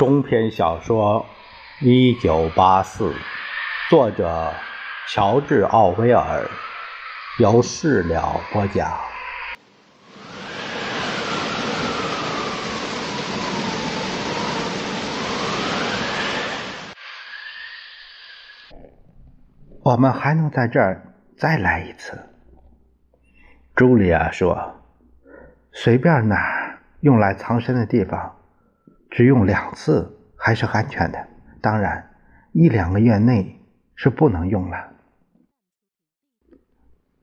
中篇小说《一九八四》，作者乔治·奥威尔，由事了播讲。我们还能在这儿再来一次。茱莉亚说：“随便哪儿用来藏身的地方。”只用两次还是安全的，当然，一两个月内是不能用了。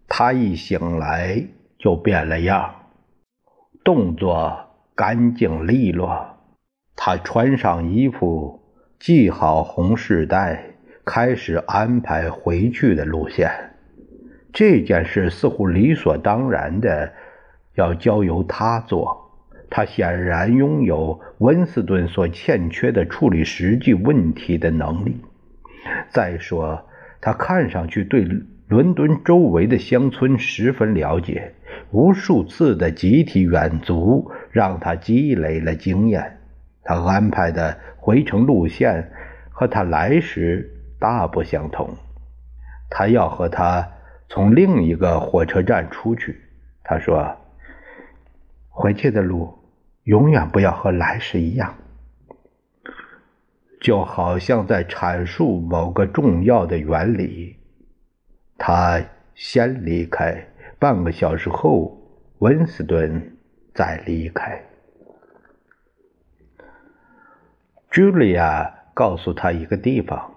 他一醒来就变了样，动作干净利落。他穿上衣服，系好红饰带，开始安排回去的路线。这件事似乎理所当然的要交由他做。他显然拥有温斯顿所欠缺的处理实际问题的能力。再说，他看上去对伦敦周围的乡村十分了解，无数次的集体远足让他积累了经验。他安排的回程路线和他来时大不相同。他要和他从另一个火车站出去。他说：“回去的路。”永远不要和来时一样，就好像在阐述某个重要的原理。他先离开，半个小时后，温斯顿再离开。茱莉亚告诉他一个地方，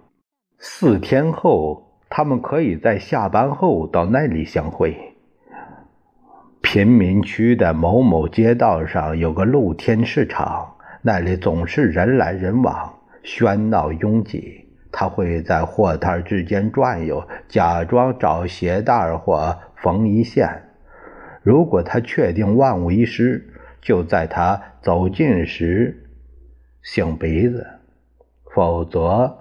四天后他们可以在下班后到那里相会。贫民区的某某街道上有个露天市场，那里总是人来人往，喧闹拥挤。他会在货摊之间转悠，假装找鞋带或缝一线。如果他确定万无一失，就在他走近时擤鼻子；否则，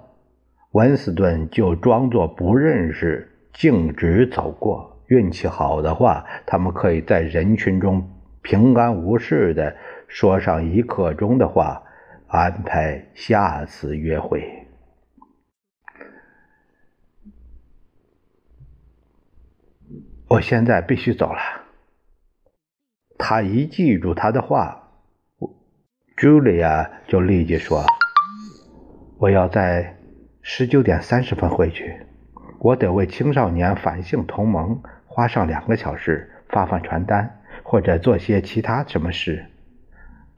温斯顿就装作不认识，径直走过。运气好的话，他们可以在人群中平安无事的说上一刻钟的话，安排下次约会。我现在必须走了。他一记住他的话，茱莉亚就立即说：“我要在十九点三十分回去，我得为青少年反性同盟。”花上两个小时发放传单，或者做些其他什么事，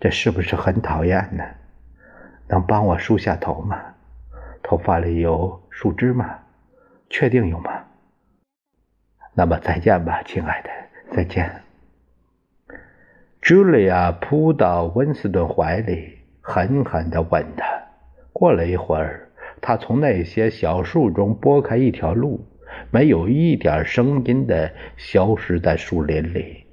这是不是很讨厌呢？能帮我梳下头吗？头发里有树枝吗？确定有吗？那么再见吧，亲爱的，再见。茱莉亚扑到温斯顿怀里，狠狠地吻他。过了一会儿，他从那些小树中拨开一条路。没有一点声音的消失在树林里，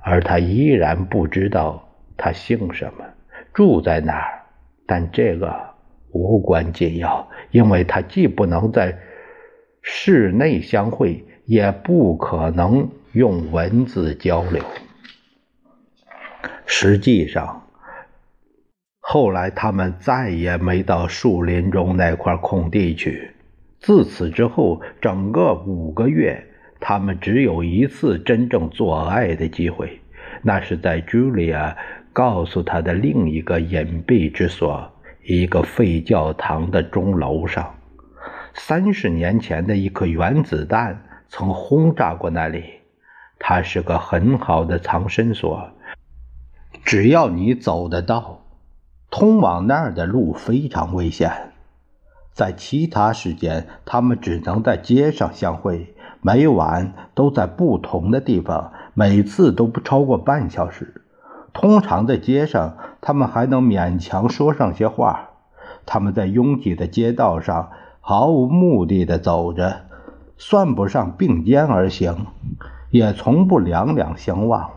而他依然不知道他姓什么，住在哪儿。但这个无关紧要，因为他既不能在室内相会，也不可能用文字交流。实际上，后来他们再也没到树林中那块空地去。自此之后，整个五个月，他们只有一次真正做爱的机会，那是在茱莉亚告诉他的另一个隐蔽之所——一个废教堂的钟楼上。三十年前的一颗原子弹曾轰炸过那里，它是个很好的藏身所。只要你走得到，通往那儿的路非常危险。在其他时间，他们只能在街上相会，每晚都在不同的地方，每次都不超过半小时。通常在街上，他们还能勉强说上些话。他们在拥挤的街道上毫无目的的走着，算不上并肩而行，也从不两两相望。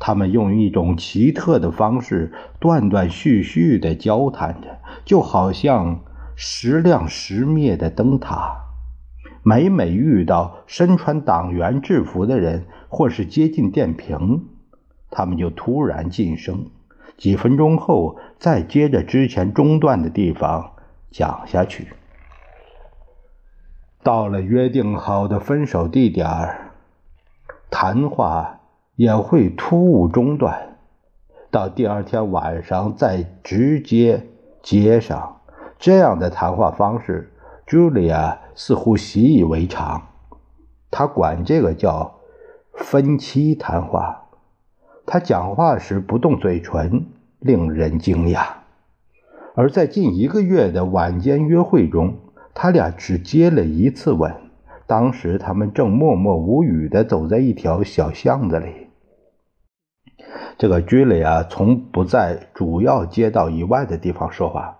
他们用一种奇特的方式断断续续的交谈着，就好像……时亮时灭的灯塔，每每遇到身穿党员制服的人，或是接近电瓶，他们就突然噤声，几分钟后再接着之前中断的地方讲下去。到了约定好的分手地点谈话也会突兀中断，到第二天晚上再直接接上。这样的谈话方式，茱莉亚似乎习以为常。她管这个叫“分期谈话”。她讲话时不动嘴唇，令人惊讶。而在近一个月的晚间约会中，他俩只接了一次吻。当时他们正默默无语地走在一条小巷子里。这个居里啊，从不在主要街道以外的地方说话。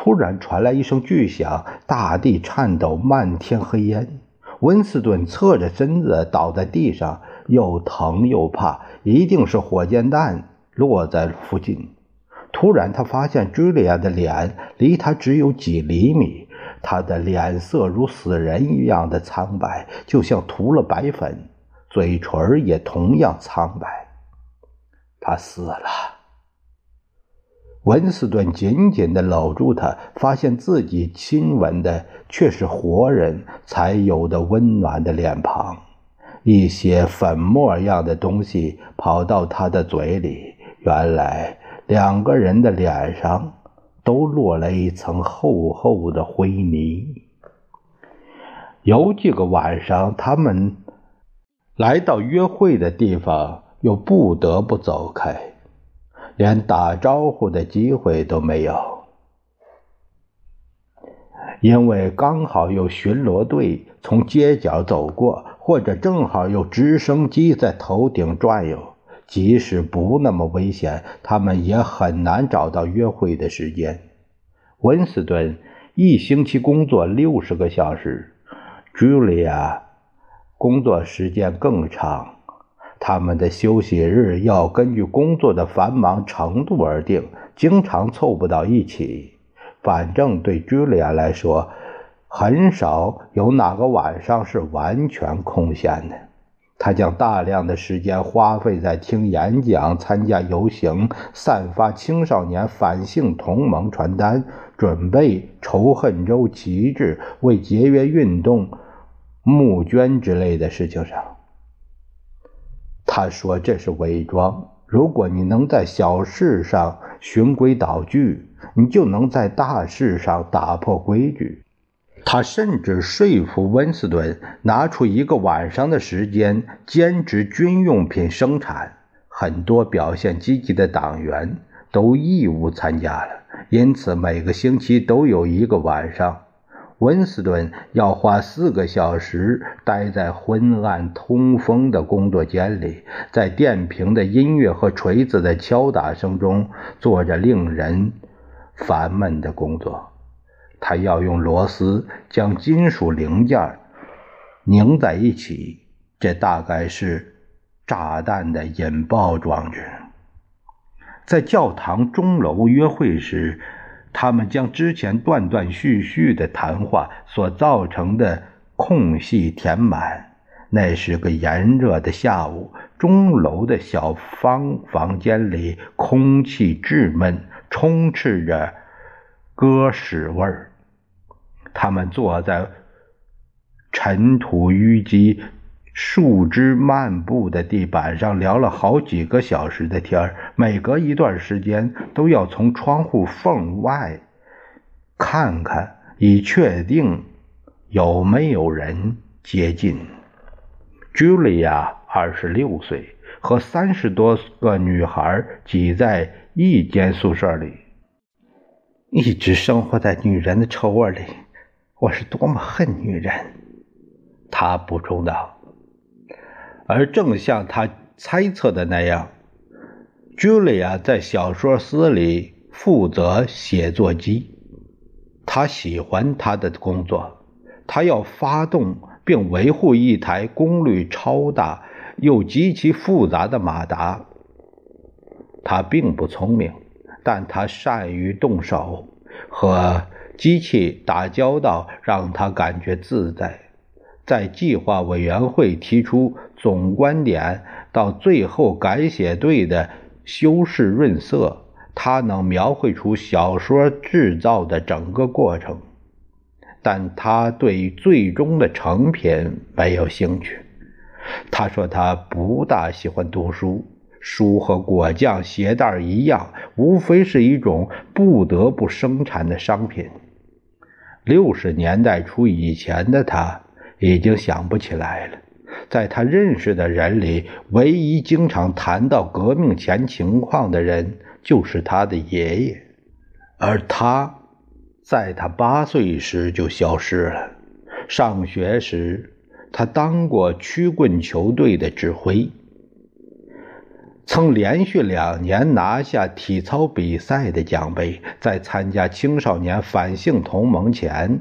突然传来一声巨响，大地颤抖，漫天黑烟。温斯顿侧着身子倒在地上，又疼又怕，一定是火箭弹落在附近。突然，他发现茱莉亚的脸离他只有几厘米。他的脸色如死人一样的苍白，就像涂了白粉，嘴唇也同样苍白。他死了。文斯顿紧紧地搂住他，发现自己亲吻的却是活人才有的温暖的脸庞。一些粉末样的东西跑到他的嘴里，原来两个人的脸上。都落了一层厚厚的灰泥。有几个晚上，他们来到约会的地方，又不得不走开，连打招呼的机会都没有，因为刚好有巡逻队从街角走过，或者正好有直升机在头顶转悠。即使不那么危险，他们也很难找到约会的时间。温斯顿一星期工作六十个小时，Julia 工作时间更长。他们的休息日要根据工作的繁忙程度而定，经常凑不到一起。反正对 Julia 来说，很少有哪个晚上是完全空闲的。他将大量的时间花费在听演讲、参加游行、散发青少年反性同盟传单、准备仇恨州旗帜、为节约运动募捐之类的事情上。他说：“这是伪装。如果你能在小事上循规蹈矩，你就能在大事上打破规矩。”他甚至说服温斯顿拿出一个晚上的时间兼职军用品生产。很多表现积极的党员都义务参加了，因此每个星期都有一个晚上，温斯顿要花四个小时待在昏暗通风的工作间里，在电瓶的音乐和锤子的敲打声中做着令人烦闷的工作。他要用螺丝将金属零件拧在一起，这大概是炸弹的引爆装置。在教堂钟楼约会时，他们将之前断断续续的谈话所造成的空隙填满。那是个炎热的下午，钟楼的小方房间里空气质闷，充斥着鸽屎味儿。他们坐在尘土淤积、树枝漫步的地板上，聊了好几个小时的天儿每隔一段时间，都要从窗户缝外看看，以确定有没有人接近。Julia 二十六岁，和三十多个女孩挤在一间宿舍里，一直生活在女人的臭味里。我是多么恨女人，他补充道。而正像他猜测的那样，Julia 在小说司里负责写作机。他喜欢他的工作，他要发动并维护一台功率超大又极其复杂的马达。他并不聪明，但他善于动手和。机器打交道让他感觉自在，在计划委员会提出总观点到最后改写队的修饰润色，他能描绘出小说制造的整个过程，但他对最终的成品没有兴趣。他说他不大喜欢读书，书和果酱、鞋带一样，无非是一种不得不生产的商品。六十年代初以前的他已经想不起来了。在他认识的人里，唯一经常谈到革命前情况的人就是他的爷爷，而他在他八岁时就消失了。上学时，他当过曲棍球队的指挥，曾连续两年拿下体操比赛的奖杯。在参加青少年反性同盟前。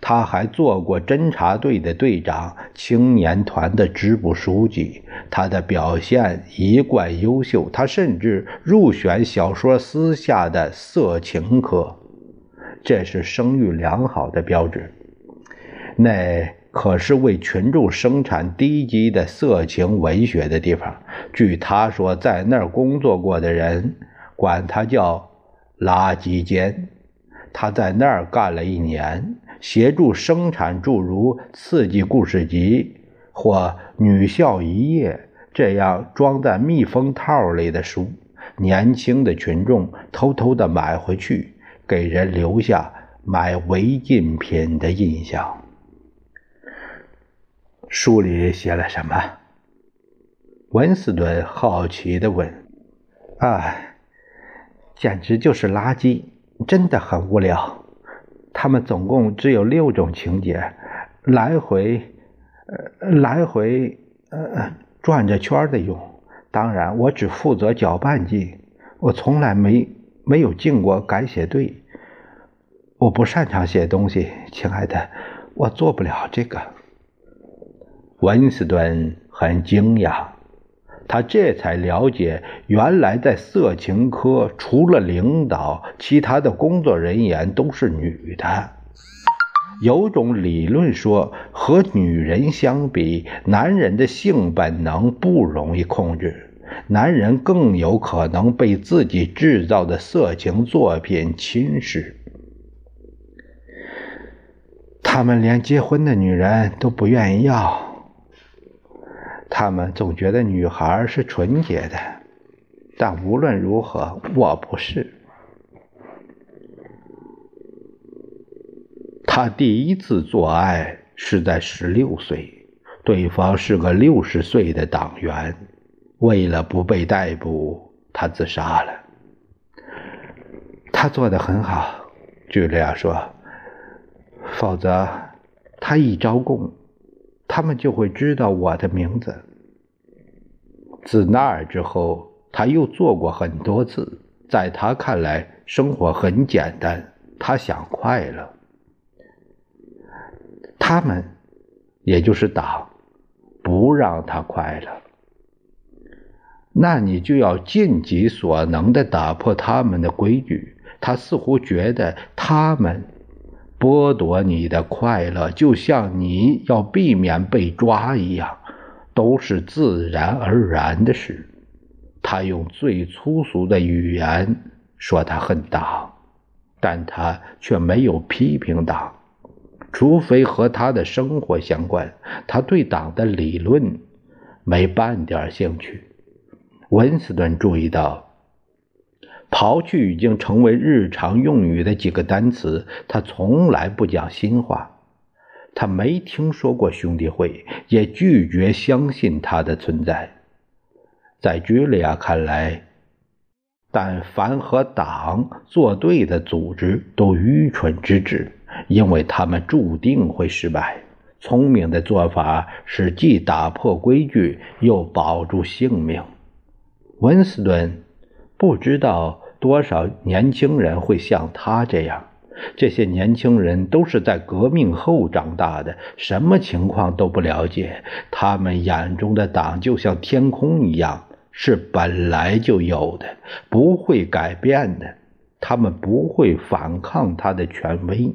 他还做过侦察队的队长、青年团的支部书记。他的表现一贯优秀，他甚至入选小说私下的色情科，这是声誉良好的标志。那可是为群众生产低级的色情文学的地方。据他说，在那儿工作过的人管他叫“垃圾间”。他在那儿干了一年。协助生产诸如《刺激故事集》或《女校一夜》这样装在密封套里的书，年轻的群众偷偷的买回去，给人留下买违禁品的印象。书里写了什么？文斯顿好奇的问。“啊，简直就是垃圾，真的很无聊。”他们总共只有六种情节，来回，呃，来回，呃，转着圈的用。当然，我只负责搅拌剂，我从来没没有进过改写队。我不擅长写东西，亲爱的，我做不了这个。温斯顿很惊讶。他这才了解，原来在色情科，除了领导，其他的工作人员都是女的。有种理论说，和女人相比，男人的性本能不容易控制，男人更有可能被自己制造的色情作品侵蚀。他们连结婚的女人都不愿意要。他们总觉得女孩是纯洁的，但无论如何，我不是。他第一次做爱是在十六岁，对方是个六十岁的党员。为了不被逮捕，他自杀了。他做的很好，茱莉亚说。否则，他一招供。他们就会知道我的名字。自那儿之后，他又做过很多次。在他看来，生活很简单。他想快乐。他们，也就是党，不让他快乐。那你就要尽己所能的打破他们的规矩。他似乎觉得他们。剥夺你的快乐，就像你要避免被抓一样，都是自然而然的事。他用最粗俗的语言说他恨党，但他却没有批评党，除非和他的生活相关。他对党的理论没半点兴趣。温斯顿注意到。刨去已经成为日常用语的几个单词，他从来不讲新话。他没听说过兄弟会，也拒绝相信它的存在。在茱莉亚看来，但凡和党作对的组织都愚蠢之至，因为他们注定会失败。聪明的做法是既打破规矩，又保住性命。温斯顿。不知道多少年轻人会像他这样。这些年轻人都是在革命后长大的，什么情况都不了解。他们眼中的党就像天空一样，是本来就有的，不会改变的。他们不会反抗他的权威，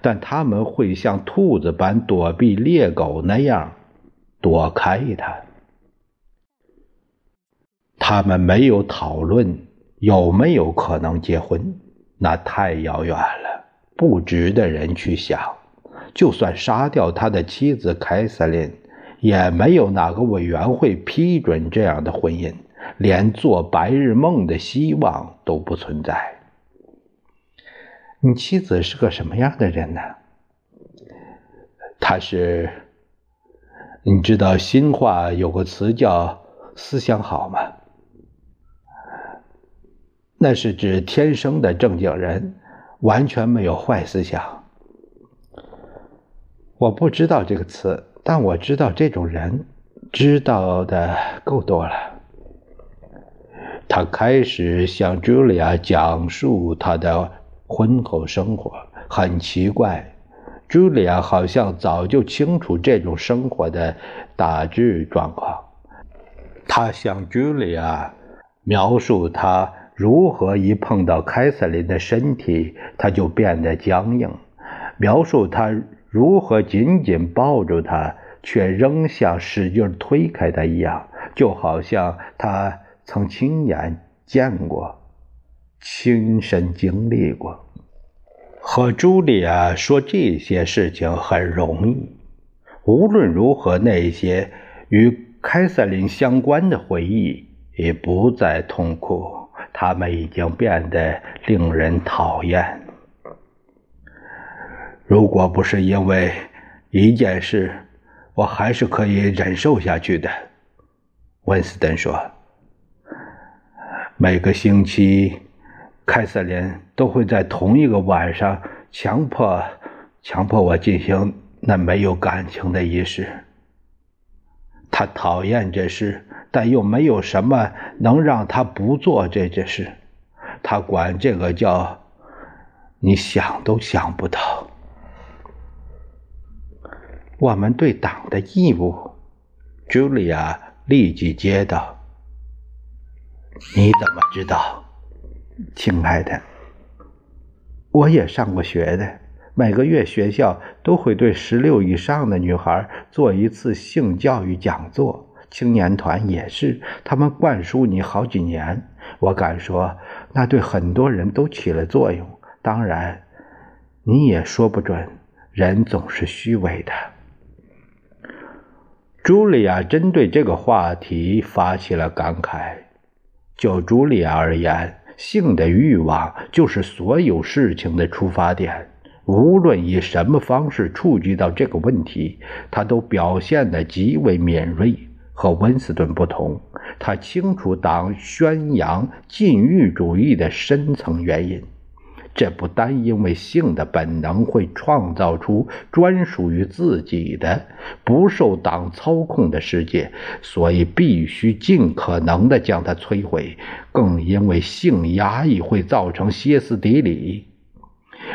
但他们会像兔子般躲避猎狗那样躲开他。他们没有讨论，有没有可能结婚？那太遥远了，不值得人去想。就算杀掉他的妻子凯瑟琳，也没有哪个委员会批准这样的婚姻，连做白日梦的希望都不存在。你妻子是个什么样的人呢？她是，你知道新话有个词叫“思想好”吗？那是指天生的正经人，完全没有坏思想。我不知道这个词，但我知道这种人，知道的够多了。他开始向茱莉亚讲述他的婚后生活，很奇怪，茱莉亚好像早就清楚这种生活的大致状况。他向茱莉亚描述他如何一碰到凯瑟琳的身体，他就变得僵硬，描述他。如何紧紧抱住他，却仍像使劲推开他一样，就好像他曾亲眼见过、亲身经历过。和茱莉亚说这些事情很容易。无论如何，那些与凯瑟琳相关的回忆已不再痛苦，他们已经变得令人讨厌。如果不是因为一件事，我还是可以忍受下去的。”温斯顿说，“每个星期，凯瑟琳都会在同一个晚上强迫强迫我进行那没有感情的仪式。他讨厌这事，但又没有什么能让他不做这件事。他管这个叫‘你想都想不到’。”我们对党的义务，茱莉亚立即接道：“你怎么知道，亲爱的？我也上过学的。每个月学校都会对十六以上的女孩做一次性教育讲座，青年团也是，他们灌输你好几年。我敢说，那对很多人都起了作用。当然，你也说不准，人总是虚伪的。”茱莉亚针对这个话题发起了感慨。就茱莉亚而言，性的欲望就是所有事情的出发点。无论以什么方式触及到这个问题，她都表现得极为敏锐。和温斯顿不同，他清楚党宣扬禁欲主义的深层原因。这不单因为性的本能会创造出专属于自己的、不受党操控的世界，所以必须尽可能的将它摧毁；更因为性压抑会造成歇斯底里，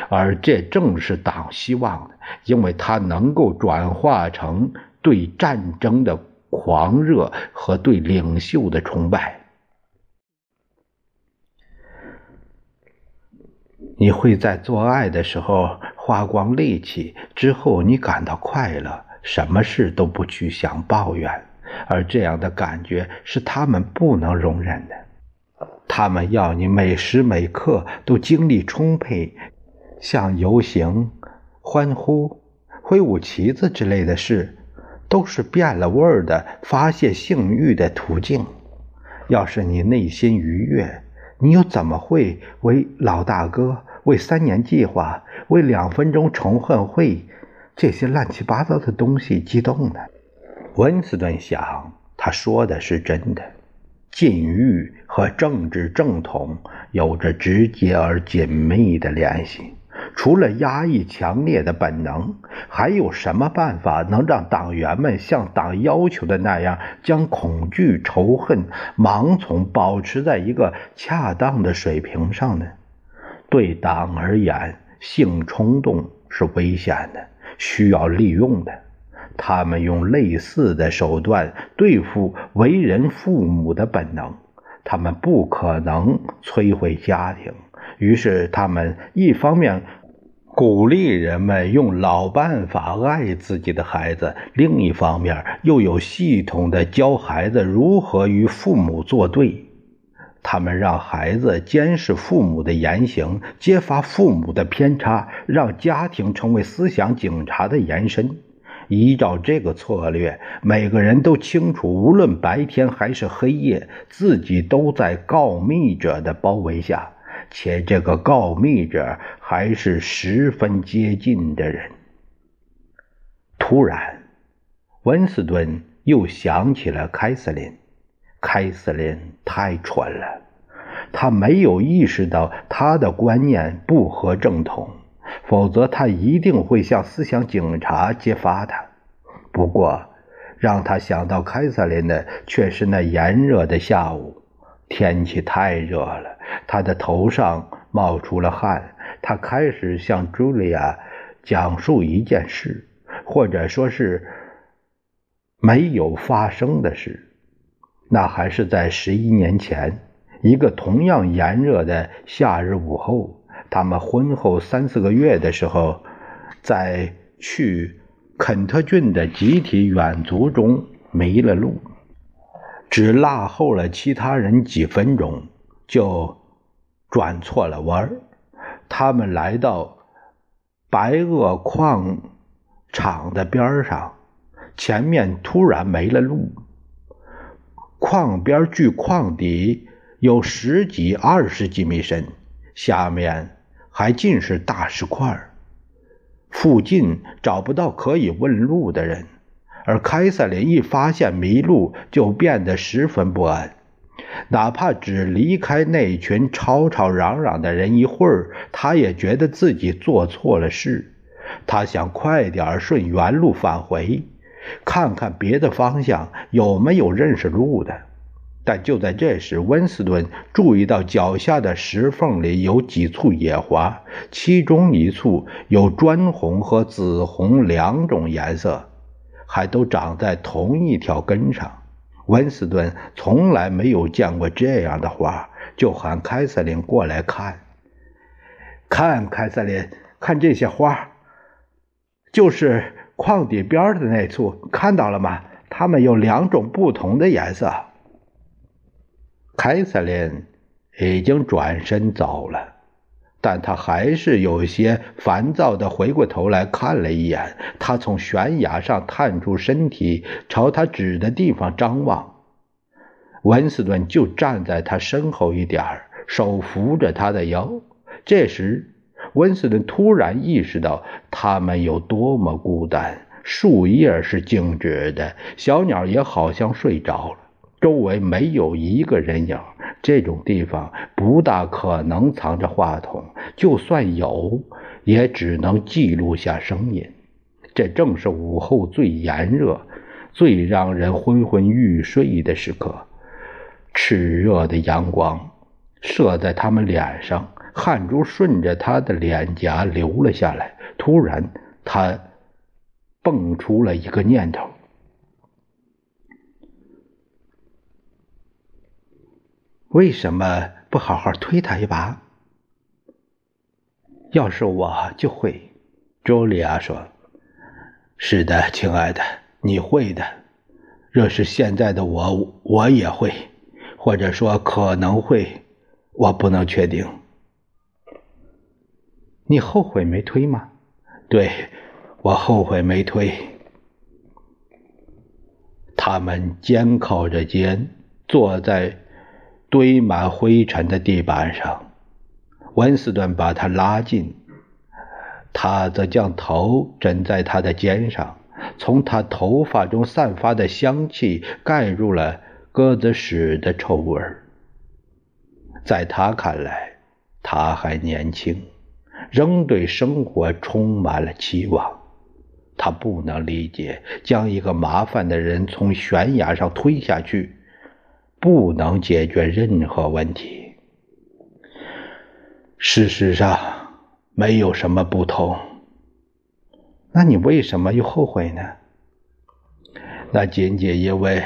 而这正是党希望的，因为它能够转化成对战争的狂热和对领袖的崇拜。你会在做爱的时候花光力气，之后你感到快乐，什么事都不去想抱怨，而这样的感觉是他们不能容忍的。他们要你每时每刻都精力充沛，像游行、欢呼、挥舞旗子之类的事，都是变了味儿的发泄性欲的途径。要是你内心愉悦，你又怎么会为老大哥？为三年计划，为两分钟仇恨会，这些乱七八糟的东西激动呢？温斯顿想，他说的是真的。禁欲和政治正统有着直接而紧密的联系。除了压抑强烈的本能，还有什么办法能让党员们像党要求的那样，将恐惧、仇恨、盲从保持在一个恰当的水平上呢？对党而言，性冲动是危险的，需要利用的。他们用类似的手段对付为人父母的本能。他们不可能摧毁家庭，于是他们一方面鼓励人们用老办法爱自己的孩子，另一方面又有系统的教孩子如何与父母作对。他们让孩子监视父母的言行，揭发父母的偏差，让家庭成为思想警察的延伸。依照这个策略，每个人都清楚，无论白天还是黑夜，自己都在告密者的包围下，且这个告密者还是十分接近的人。突然，温斯顿又想起了凯瑟琳。凯瑟琳太蠢了，他没有意识到他的观念不合正统，否则他一定会向思想警察揭发他。不过，让他想到凯瑟琳的却是那炎热的下午，天气太热了，他的头上冒出了汗。他开始向茱莉亚讲述一件事，或者说是没有发生的事。那还是在十一年前，一个同样炎热的夏日午后，他们婚后三四个月的时候，在去肯特郡的集体远足中迷了路，只落后了其他人几分钟，就转错了弯儿。他们来到白垩矿场的边上，前面突然没了路。矿边距矿底有十几、二十几米深，下面还尽是大石块儿附近找不到可以问路的人，而凯瑟琳一发现迷路，就变得十分不安。哪怕只离开那群吵吵嚷嚷的人一会儿，他也觉得自己做错了事。他想快点顺原路返回。看看别的方向有没有认识路的，但就在这时，温斯顿注意到脚下的石缝里有几簇野花，其中一簇有砖红和紫红两种颜色，还都长在同一条根上。温斯顿从来没有见过这样的花，就喊凯瑟琳过来看。看，凯瑟琳，看这些花，就是。矿底边的那簇看到了吗？它们有两种不同的颜色。凯瑟琳已经转身走了，但他还是有些烦躁的回过头来看了一眼。他从悬崖上探出身体，朝他指的地方张望。温斯顿就站在他身后一点手扶着他的腰。这时。温斯顿突然意识到他们有多么孤单。树叶是静止的，小鸟也好像睡着了，周围没有一个人影。这种地方不大可能藏着话筒，就算有，也只能记录下声音。这正是午后最炎热、最让人昏昏欲睡的时刻。炽热的阳光射在他们脸上。汗珠顺着他的脸颊流了下来。突然，他蹦出了一个念头：为什么不好好推他一把？要是我就会。茱莉亚说：“是的，亲爱的，你会的。若是现在的我，我也会，或者说可能会，我不能确定。”你后悔没推吗？对，我后悔没推。他们肩靠着肩，坐在堆满灰尘的地板上。温斯顿把他拉近，他则将头枕在他的肩上。从他头发中散发的香气盖入了鸽子屎的臭味在他看来，他还年轻。仍对生活充满了期望，他不能理解将一个麻烦的人从悬崖上推下去，不能解决任何问题。事实上，没有什么不同。那你为什么又后悔呢？那仅仅因为，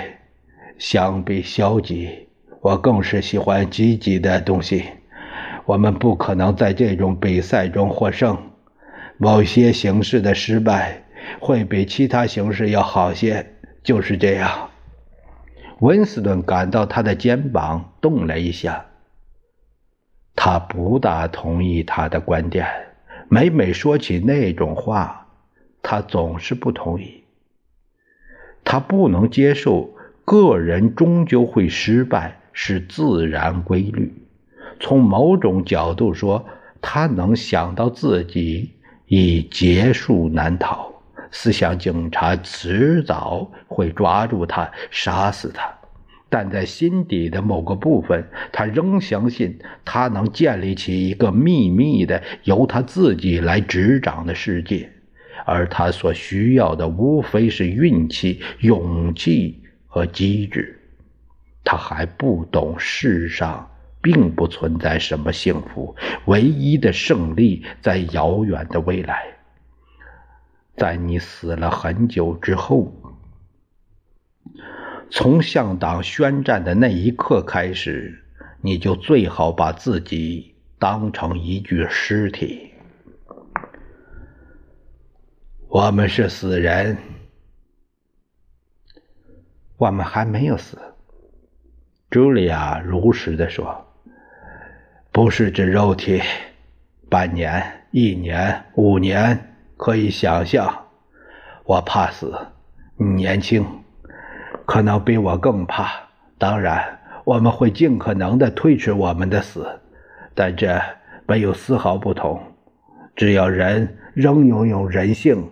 相比消极，我更是喜欢积极的东西。我们不可能在这种比赛中获胜。某些形式的失败会比其他形式要好些，就是这样。温斯顿感到他的肩膀动了一下。他不大同意他的观点。每每说起那种话，他总是不同意。他不能接受个人终究会失败是自然规律。从某种角度说，他能想到自己已结束难逃，思想警察迟早会抓住他，杀死他。但在心底的某个部分，他仍相信他能建立起一个秘密的、由他自己来执掌的世界，而他所需要的无非是运气、勇气和机智。他还不懂世上并不存在什么幸福，唯一的胜利在遥远的未来，在你死了很久之后。从向党宣战的那一刻开始，你就最好把自己当成一具尸体。我们是死人，我们还没有死。茱莉亚如实的说：“不是指肉体，半年、一年、五年，可以想象。我怕死，你年轻。”可能比我更怕。当然，我们会尽可能的推迟我们的死，但这没有丝毫不同。只要人仍拥有人性，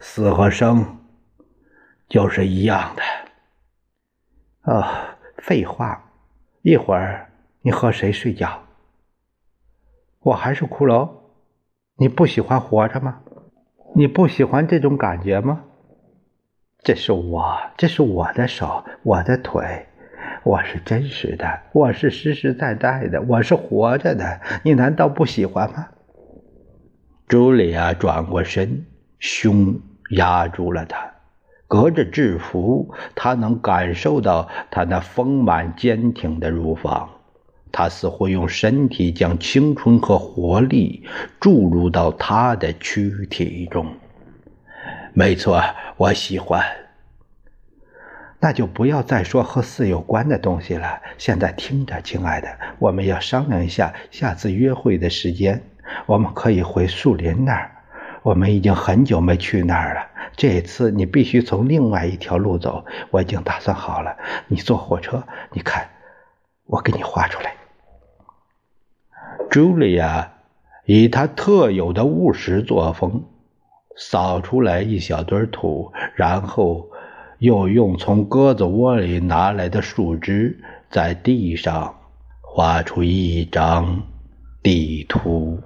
死和生就是一样的。啊，废话！一会儿你和谁睡觉？我还是骷髅。你不喜欢活着吗？你不喜欢这种感觉吗？这是我，这是我的手，我的腿，我是真实的，我是实实在在的，我是活着的。你难道不喜欢吗？茱莉亚转过身，胸压住了他，隔着制服，他能感受到他那丰满坚挺的乳房。他似乎用身体将青春和活力注入到他的躯体中。没错，我喜欢。那就不要再说和四有关的东西了。现在听着，亲爱的，我们要商量一下下次约会的时间。我们可以回树林那儿，我们已经很久没去那儿了。这次你必须从另外一条路走，我已经打算好了。你坐火车，你看，我给你画出来。茱莉亚以她特有的务实作风。扫出来一小堆土，然后又用从鸽子窝里拿来的树枝在地上画出一张地图。